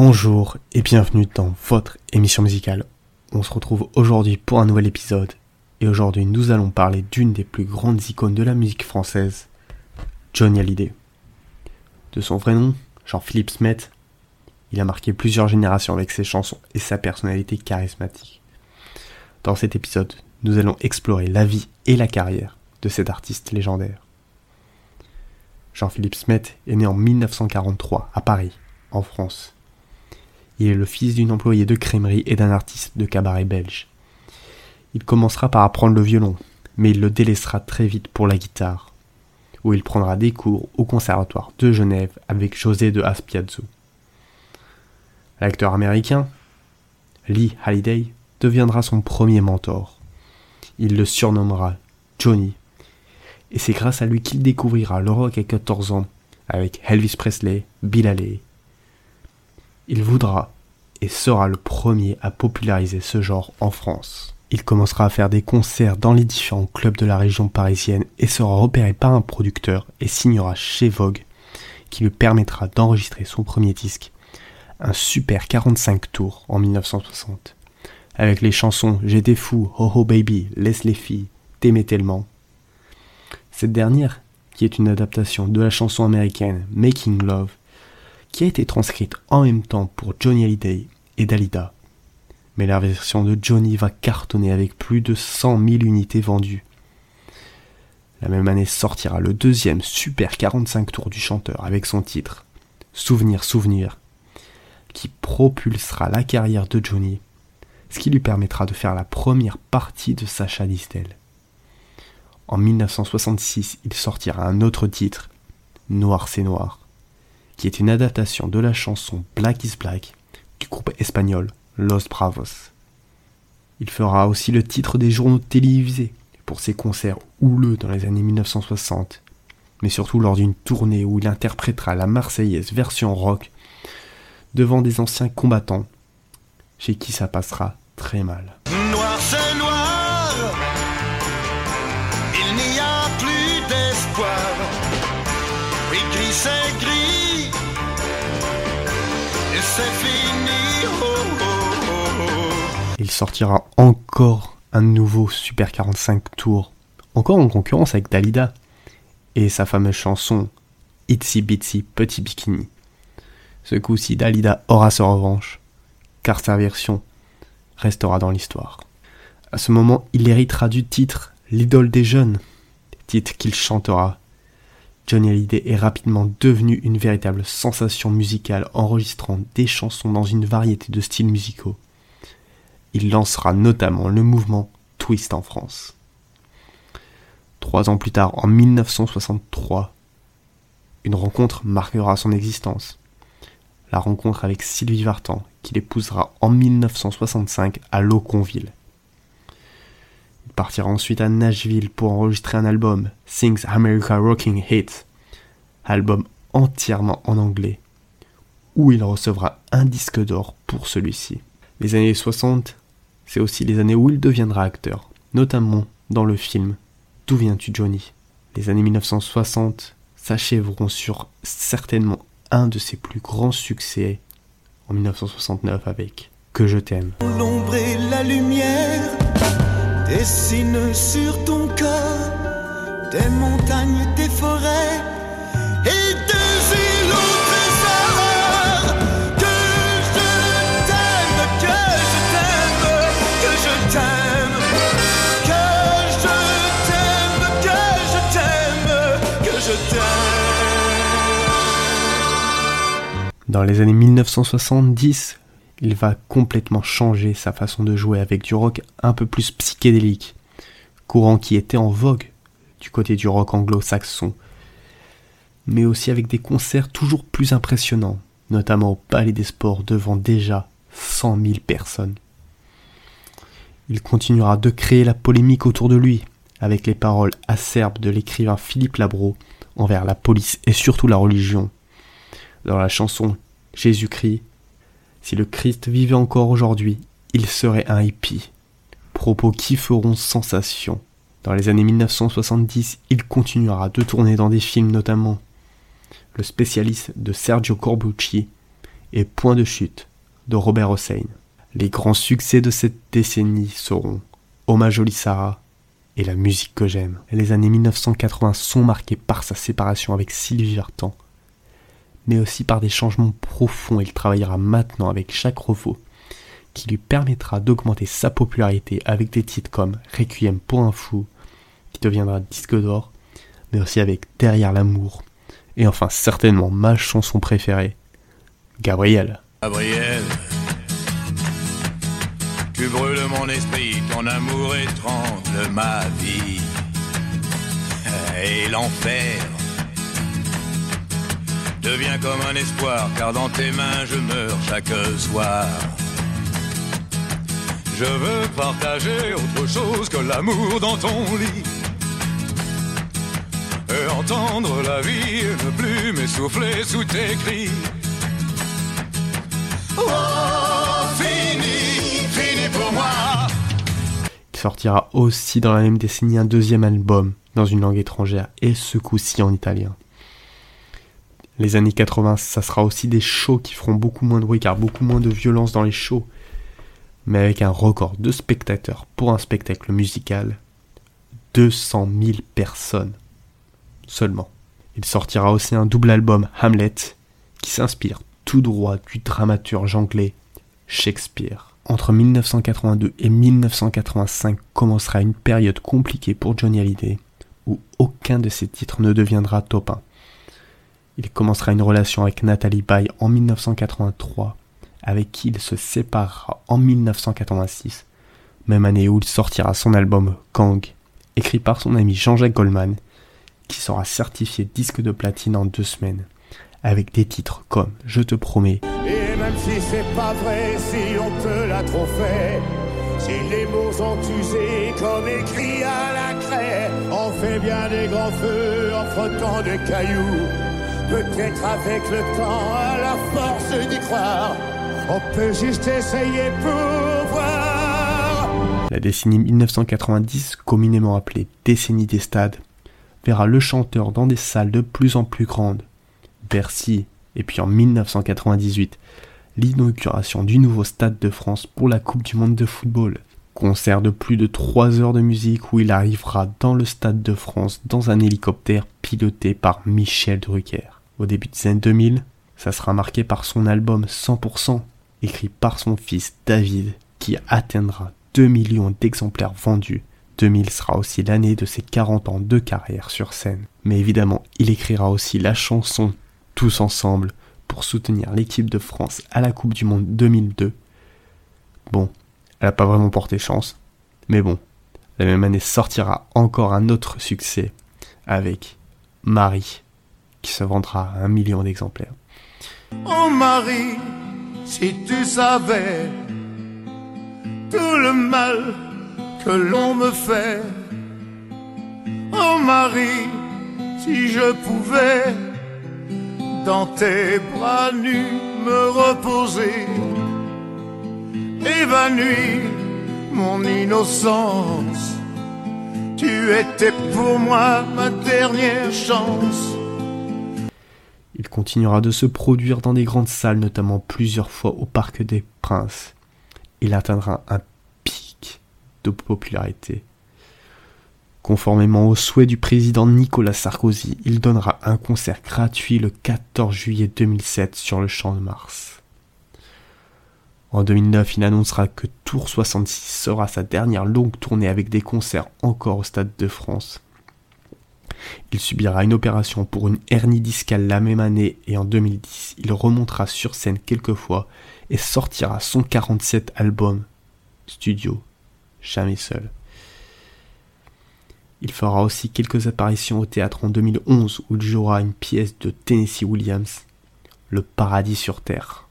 Bonjour et bienvenue dans votre émission musicale. On se retrouve aujourd'hui pour un nouvel épisode et aujourd'hui nous allons parler d'une des plus grandes icônes de la musique française, Johnny Hallyday. De son vrai nom, Jean-Philippe Smet, il a marqué plusieurs générations avec ses chansons et sa personnalité charismatique. Dans cet épisode, nous allons explorer la vie et la carrière de cet artiste légendaire. Jean-Philippe Smet est né en 1943 à Paris, en France. Il est le fils d'une employée de crèmerie et d'un artiste de cabaret belge. Il commencera par apprendre le violon, mais il le délaissera très vite pour la guitare, où il prendra des cours au conservatoire de Genève avec José de Aspiazzo. L'acteur américain, Lee Halliday, deviendra son premier mentor. Il le surnommera Johnny, et c'est grâce à lui qu'il découvrira le rock à 14 ans avec Elvis Presley, Bill Haley. Il voudra et sera le premier à populariser ce genre en France. Il commencera à faire des concerts dans les différents clubs de la région parisienne et sera repéré par un producteur et signera chez Vogue qui lui permettra d'enregistrer son premier disque un super 45 tours en 1960, avec les chansons J'étais fou, Ho Ho Baby, Laisse les filles, T'aimais tellement. Cette dernière, qui est une adaptation de la chanson américaine Making Love, qui a été transcrite en même temps pour Johnny Hallyday et Dalida. Mais la version de Johnny va cartonner avec plus de 100 000 unités vendues. La même année sortira le deuxième Super 45 tours du chanteur avec son titre Souvenir, souvenir, qui propulsera la carrière de Johnny, ce qui lui permettra de faire la première partie de Sacha Distel. En 1966, il sortira un autre titre, Noir c'est noir, qui est une adaptation de la chanson Black is Black du groupe espagnol Los Bravos. Il fera aussi le titre des journaux télévisés pour ses concerts houleux dans les années 1960, mais surtout lors d'une tournée où il interprétera la Marseillaise version rock devant des anciens combattants, chez qui ça passera très mal. Noir c'est noir, il n'y a plus d'espoir. C'est gris, Il sortira encore un nouveau Super 45 tours, encore en concurrence avec Dalida, et sa fameuse chanson Itsy Bitsy Petit Bikini. Ce coup-ci, Dalida aura sa revanche, car sa version restera dans l'histoire. À ce moment, il héritera du titre L'idole des jeunes, titre qu'il chantera. Johnny Hallyday est rapidement devenu une véritable sensation musicale enregistrant des chansons dans une variété de styles musicaux. Il lancera notamment le mouvement Twist en France. Trois ans plus tard, en 1963, une rencontre marquera son existence la rencontre avec Sylvie Vartan, qu'il épousera en 1965 à Loconville. Partira ensuite à Nashville pour enregistrer un album, Things America Rocking Hits, album entièrement en anglais, où il recevra un disque d'or pour celui-ci. Les années 60, c'est aussi les années où il deviendra acteur, notamment dans le film D'où viens-tu Johnny? Les années 1960 s'achèveront sur certainement un de ses plus grands succès en 1969 avec Que je t'aime. Dessinent sur ton corps des montagnes, des forêts et des îles au trésor. Que je t'aime, que je t'aime, que je t'aime, que je t'aime, que je t'aime, que je t'aime. Dans les années 1970, il va complètement changer sa façon de jouer avec du rock un peu plus psychédélique, courant qui était en vogue du côté du rock anglo-saxon, mais aussi avec des concerts toujours plus impressionnants, notamment au Palais des Sports devant déjà 100 000 personnes. Il continuera de créer la polémique autour de lui, avec les paroles acerbes de l'écrivain Philippe Labro envers la police et surtout la religion. Dans la chanson Jésus-Christ, si le Christ vivait encore aujourd'hui, il serait un hippie. Propos qui feront sensation. Dans les années 1970, il continuera de tourner dans des films notamment Le spécialiste de Sergio Corbucci et Point de chute de Robert Hossein. Les grands succès de cette décennie seront Hommage au Sarah et La musique que j'aime. Les années 1980 sont marquées par sa séparation avec Sylvie Vartan, mais aussi par des changements profonds. Il travaillera maintenant avec Jacques Revaux, qui lui permettra d'augmenter sa popularité avec des titres comme Requiem pour un fou, qui deviendra disque d'or, mais aussi avec Derrière l'amour, et enfin certainement ma chanson préférée, Gabriel. Gabriel, tu brûles mon esprit, ton amour étrangle ma vie. Et l'enfer devient comme un espoir, car dans tes mains je meurs chaque soir. Je veux partager autre chose que l'amour dans ton lit. Et entendre la vie ne plus m'essouffler sous tes cris. Oh, fini, fini pour moi. Il sortira aussi dans la même décennie un deuxième album dans une langue étrangère et ce coup-ci en italien. Les années 80, ça sera aussi des shows qui feront beaucoup moins de bruit car beaucoup moins de violence dans les shows mais avec un record de spectateurs pour un spectacle musical, 200 000 personnes seulement. Il sortira aussi un double album Hamlet qui s'inspire tout droit du dramaturge anglais Shakespeare. Entre 1982 et 1985 commencera une période compliquée pour Johnny Hallyday où aucun de ses titres ne deviendra top 1. Il commencera une relation avec Nathalie Baye en 1983 avec qui il se séparera en 1986, même année où il sortira son album Kang, écrit par son ami Jean-Jacques Goldman, qui sera certifié disque de platine en deux semaines, avec des titres comme Je te promets. Et même si c'est pas vrai, si on te l'a trop si les mots sont usés comme écrit à la craie, on fait bien des grands feux en frottant des cailloux. Peut-être avec le temps, à la force d'y croire, on peut juste essayer pour voir. La décennie 1990, communément appelée décennie des stades, verra le chanteur dans des salles de plus en plus grandes. Bercy, et puis en 1998, l'inauguration du nouveau Stade de France pour la Coupe du Monde de football. Concert de plus de 3 heures de musique où il arrivera dans le Stade de France dans un hélicoptère piloté par Michel Drucker. Au début des années 2000, ça sera marqué par son album 100%, écrit par son fils David, qui atteindra 2 millions d'exemplaires vendus. 2000 sera aussi l'année de ses 40 ans de carrière sur scène. Mais évidemment, il écrira aussi la chanson Tous ensemble pour soutenir l'équipe de France à la Coupe du Monde 2002. Bon, elle n'a pas vraiment porté chance, mais bon, la même année sortira encore un autre succès avec Marie, se vendra un million d'exemplaires. Oh Marie, si tu savais tout le mal que l'on me fait. Oh Marie, si je pouvais dans tes bras nus me reposer, évanoui mon innocence. Tu étais pour moi ma dernière chance. Il continuera de se produire dans des grandes salles, notamment plusieurs fois au Parc des Princes. Il atteindra un pic de popularité. Conformément au souhait du président Nicolas Sarkozy, il donnera un concert gratuit le 14 juillet 2007 sur le Champ de Mars. En 2009, il annoncera que Tour 66 sera sa dernière longue tournée avec des concerts encore au Stade de France. Il subira une opération pour une hernie discale la même année et en 2010, il remontera sur scène quelques fois et sortira son 47 album studio, jamais seul. Il fera aussi quelques apparitions au théâtre en 2011 où il jouera une pièce de Tennessee Williams, Le paradis sur terre.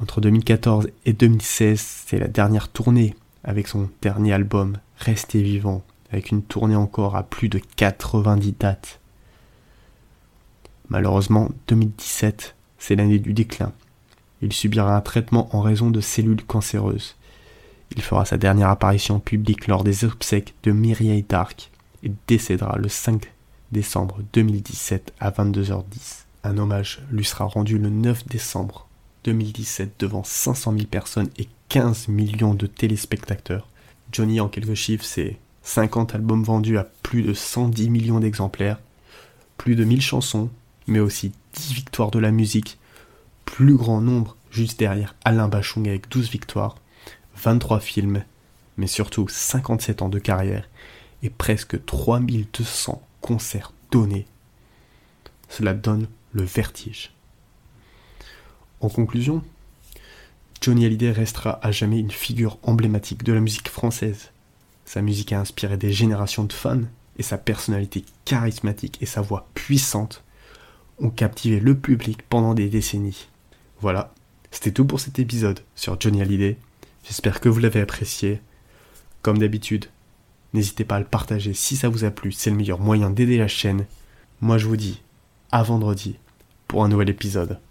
Entre 2014 et 2016, c'est la dernière tournée avec son dernier album, Restez vivant, avec une tournée encore à plus de 90 dates. Malheureusement, 2017, c'est l'année du déclin. Il subira un traitement en raison de cellules cancéreuses. Il fera sa dernière apparition publique lors des obsèques de Mireille Dark et décédera le 5 décembre 2017 à 22h10. Un hommage lui sera rendu le 9 décembre 2017 devant 500 000 personnes et 15 millions de téléspectateurs. Johnny, en quelques chiffres, c'est 50 albums vendus à plus de 110 millions d'exemplaires, plus de 1000 chansons, mais aussi 10 victoires de la musique, plus grand nombre juste derrière Alain Bachung avec 12 victoires, 23 films, mais surtout 57 ans de carrière et presque 3200 concerts donnés. Cela donne le vertige. En conclusion, Johnny Hallyday restera à jamais une figure emblématique de la musique française. Sa musique a inspiré des générations de fans et sa personnalité charismatique et sa voix puissante ont captivé le public pendant des décennies. Voilà, c'était tout pour cet épisode sur Johnny Hallyday. J'espère que vous l'avez apprécié. Comme d'habitude, n'hésitez pas à le partager si ça vous a plu, c'est le meilleur moyen d'aider la chaîne. Moi je vous dis à vendredi pour un nouvel épisode.